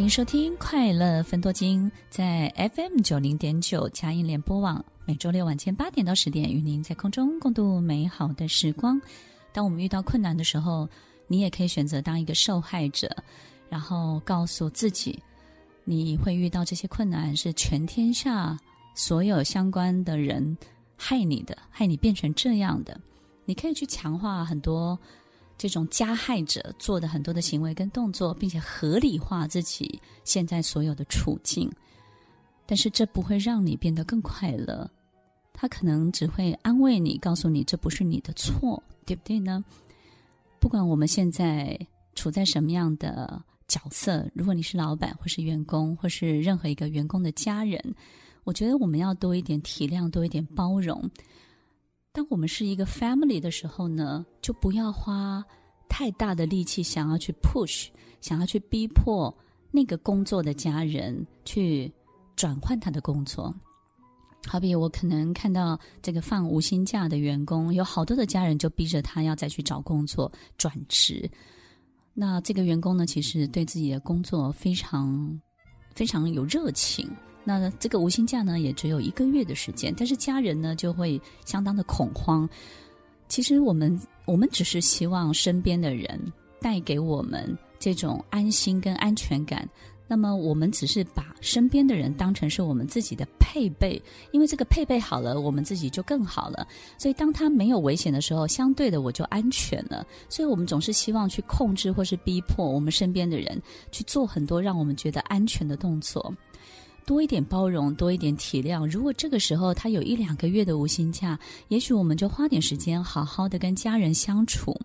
欢迎收听《快乐分多金》，在 FM 九零点九佳音联播网，每周六晚间八点到十点，与您在空中共度美好的时光。当我们遇到困难的时候，你也可以选择当一个受害者，然后告诉自己，你会遇到这些困难是全天下所有相关的人害你的，害你变成这样的。你可以去强化很多。这种加害者做的很多的行为跟动作，并且合理化自己现在所有的处境，但是这不会让你变得更快乐，他可能只会安慰你，告诉你这不是你的错，对不对呢？不管我们现在处在什么样的角色，如果你是老板或是员工，或是任何一个员工的家人，我觉得我们要多一点体谅，多一点包容。当我们是一个 family 的时候呢，就不要花太大的力气想要去 push，想要去逼迫那个工作的家人去转换他的工作。好比我可能看到这个放无薪假的员工，有好多的家人就逼着他要再去找工作转职。那这个员工呢，其实对自己的工作非常非常有热情。那这个无薪假呢，也只有一个月的时间，但是家人呢就会相当的恐慌。其实我们我们只是希望身边的人带给我们这种安心跟安全感。那么我们只是把身边的人当成是我们自己的配备，因为这个配备好了，我们自己就更好了。所以当他没有危险的时候，相对的我就安全了。所以我们总是希望去控制或是逼迫我们身边的人去做很多让我们觉得安全的动作。多一点包容，多一点体谅。如果这个时候他有一两个月的无薪假，也许我们就花点时间，好好的跟家人相处，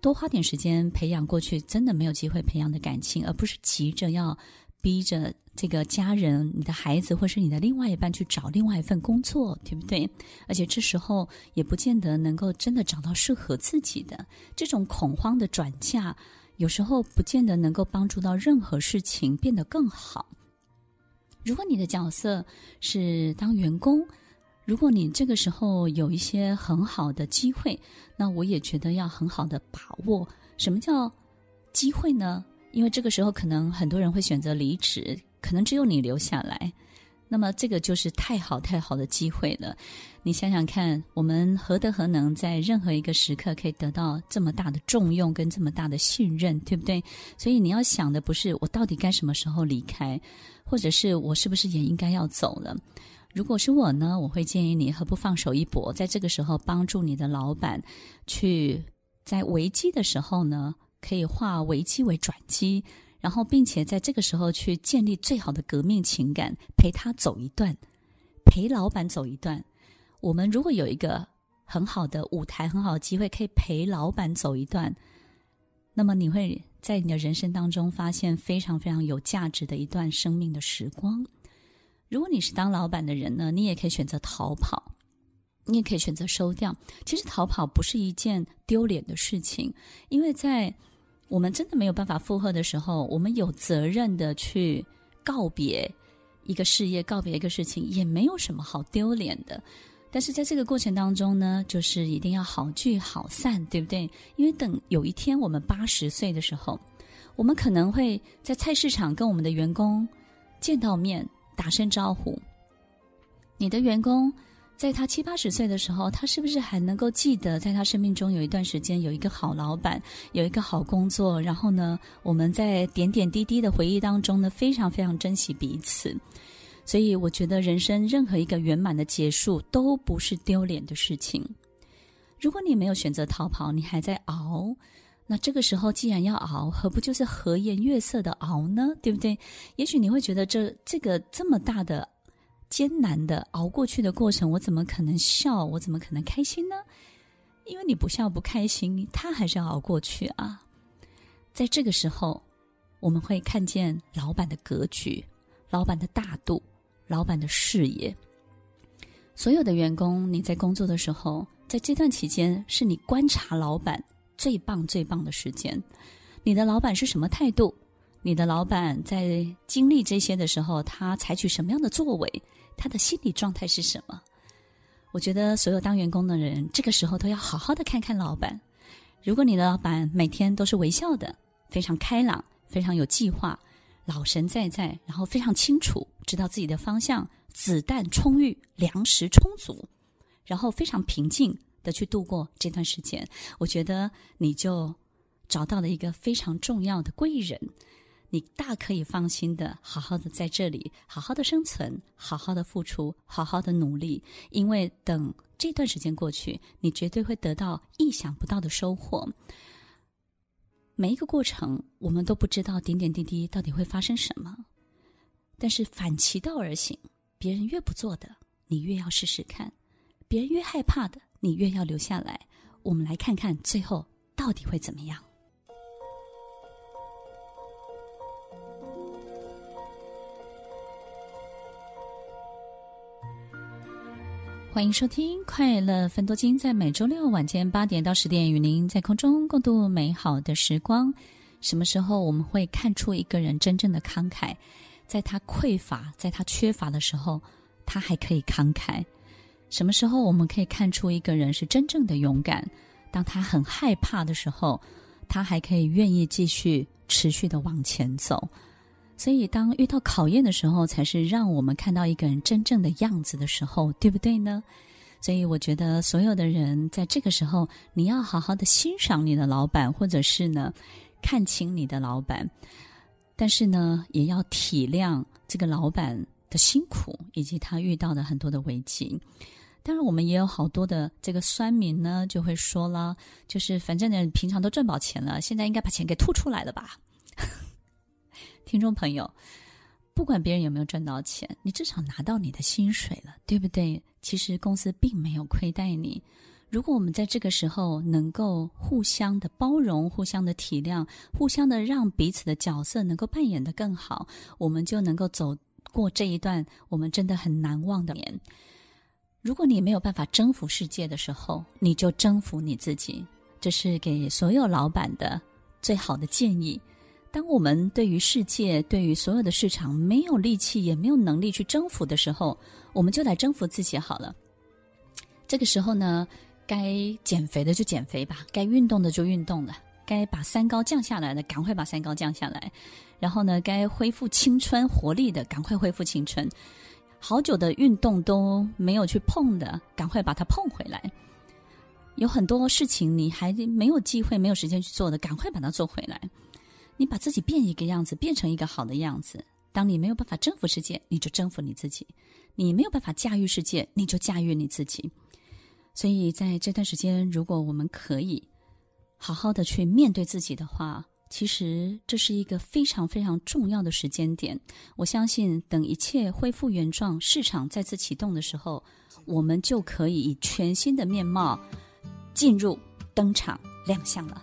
多花点时间培养过去真的没有机会培养的感情，而不是急着要逼着这个家人、你的孩子或是你的另外一半去找另外一份工作，对不对？而且这时候也不见得能够真的找到适合自己的。这种恐慌的转嫁，有时候不见得能够帮助到任何事情变得更好。如果你的角色是当员工，如果你这个时候有一些很好的机会，那我也觉得要很好的把握。什么叫机会呢？因为这个时候可能很多人会选择离职，可能只有你留下来。那么这个就是太好太好的机会了。你想想看，我们何德何能，在任何一个时刻可以得到这么大的重用跟这么大的信任，对不对？所以你要想的不是我到底该什么时候离开。或者是我是不是也应该要走了？如果是我呢，我会建议你何不放手一搏，在这个时候帮助你的老板，去在危机的时候呢，可以化危机为转机，然后并且在这个时候去建立最好的革命情感，陪他走一段，陪老板走一段。我们如果有一个很好的舞台，很好的机会，可以陪老板走一段，那么你会。在你的人生当中，发现非常非常有价值的一段生命的时光。如果你是当老板的人呢，你也可以选择逃跑，你也可以选择收掉。其实逃跑不是一件丢脸的事情，因为在我们真的没有办法负荷的时候，我们有责任的去告别一个事业，告别一个事情，也没有什么好丢脸的。但是在这个过程当中呢，就是一定要好聚好散，对不对？因为等有一天我们八十岁的时候，我们可能会在菜市场跟我们的员工见到面，打声招呼。你的员工在他七八十岁的时候，他是不是还能够记得，在他生命中有一段时间有一个好老板，有一个好工作？然后呢，我们在点点滴滴的回忆当中呢，非常非常珍惜彼此。所以，我觉得人生任何一个圆满的结束都不是丢脸的事情。如果你没有选择逃跑，你还在熬，那这个时候既然要熬，何不就是和颜悦色的熬呢？对不对？也许你会觉得这这个这么大的艰难的熬过去的过程，我怎么可能笑？我怎么可能开心呢？因为你不笑不开心，他还是要熬过去啊。在这个时候，我们会看见老板的格局，老板的大度。老板的视野，所有的员工，你在工作的时候，在这段期间是你观察老板最棒、最棒的时间。你的老板是什么态度？你的老板在经历这些的时候，他采取什么样的作为？他的心理状态是什么？我觉得所有当员工的人，这个时候都要好好的看看老板。如果你的老板每天都是微笑的，非常开朗，非常有计划。老神在在，然后非常清楚知道自己的方向，子弹充裕，粮食充足，然后非常平静的去度过这段时间，我觉得你就找到了一个非常重要的贵人。你大可以放心的，好好的在这里，好好的生存，好好的付出，好好的努力。因为等这段时间过去，你绝对会得到意想不到的收获。每一个过程，我们都不知道点点滴滴到底会发生什么。但是反其道而行，别人越不做的，你越要试试看；别人越害怕的，你越要留下来。我们来看看最后到底会怎么样。欢迎收听《快乐分多金》，在每周六晚间八点到十点，与您在空中共度美好的时光。什么时候我们会看出一个人真正的慷慨？在他匮乏、在他缺乏的时候，他还可以慷慨。什么时候我们可以看出一个人是真正的勇敢？当他很害怕的时候，他还可以愿意继续持续的往前走。所以，当遇到考验的时候，才是让我们看到一个人真正的样子的时候，对不对呢？所以，我觉得所有的人在这个时候，你要好好的欣赏你的老板，或者是呢，看清你的老板。但是呢，也要体谅这个老板的辛苦，以及他遇到的很多的危机。当然，我们也有好多的这个酸民呢，就会说了，就是反正呢，平常都赚饱钱了，现在应该把钱给吐出来了吧。听众朋友，不管别人有没有赚到钱，你至少拿到你的薪水了，对不对？其实公司并没有亏待你。如果我们在这个时候能够互相的包容、互相的体谅、互相的让彼此的角色能够扮演得更好，我们就能够走过这一段我们真的很难忘的年。如果你没有办法征服世界的时候，你就征服你自己。这是给所有老板的最好的建议。当我们对于世界、对于所有的市场没有力气，也没有能力去征服的时候，我们就来征服自己好了。这个时候呢，该减肥的就减肥吧，该运动的就运动了，该把三高降下来的，赶快把三高降下来。然后呢，该恢复青春活力的，赶快恢复青春。好久的运动都没有去碰的，赶快把它碰回来。有很多事情你还没有机会、没有时间去做的，赶快把它做回来。你把自己变一个样子，变成一个好的样子。当你没有办法征服世界，你就征服你自己；你没有办法驾驭世界，你就驾驭你自己。所以在这段时间，如果我们可以好好的去面对自己的话，其实这是一个非常非常重要的时间点。我相信，等一切恢复原状，市场再次启动的时候，我们就可以以全新的面貌进入登场亮相了。